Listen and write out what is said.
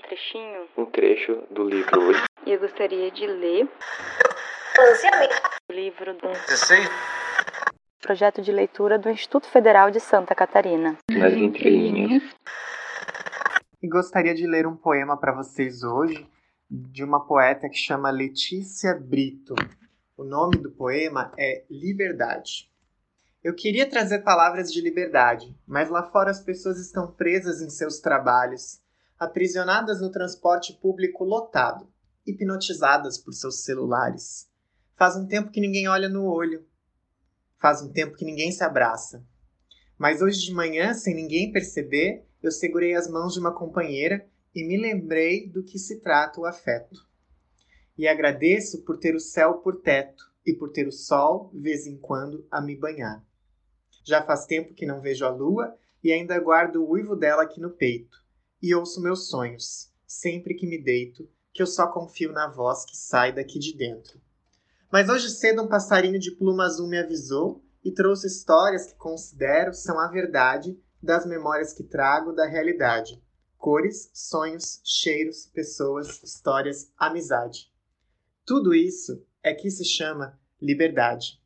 trechinho, um trecho do livro e eu gostaria de ler o livro do projeto de leitura do Instituto Federal de Santa Catarina. Nas entrelinhas. E gostaria de ler um poema para vocês hoje de uma poeta que chama Letícia Brito. O nome do poema é Liberdade. Eu queria trazer palavras de liberdade, mas lá fora as pessoas estão presas em seus trabalhos, aprisionadas no transporte público lotado, hipnotizadas por seus celulares. Faz um tempo que ninguém olha no olho. Faz um tempo que ninguém se abraça. Mas hoje de manhã, sem ninguém perceber, eu segurei as mãos de uma companheira e me lembrei do que se trata o afeto. E agradeço por ter o céu por teto e por ter o sol, vez em quando, a me banhar. Já faz tempo que não vejo a lua e ainda guardo o uivo dela aqui no peito. E ouço meus sonhos, sempre que me deito, que eu só confio na voz que sai daqui de dentro. Mas hoje cedo um passarinho de pluma azul me avisou e trouxe histórias que considero são a verdade das memórias que trago da realidade. Cores, sonhos, cheiros, pessoas, histórias, amizade. Tudo isso é que se chama liberdade.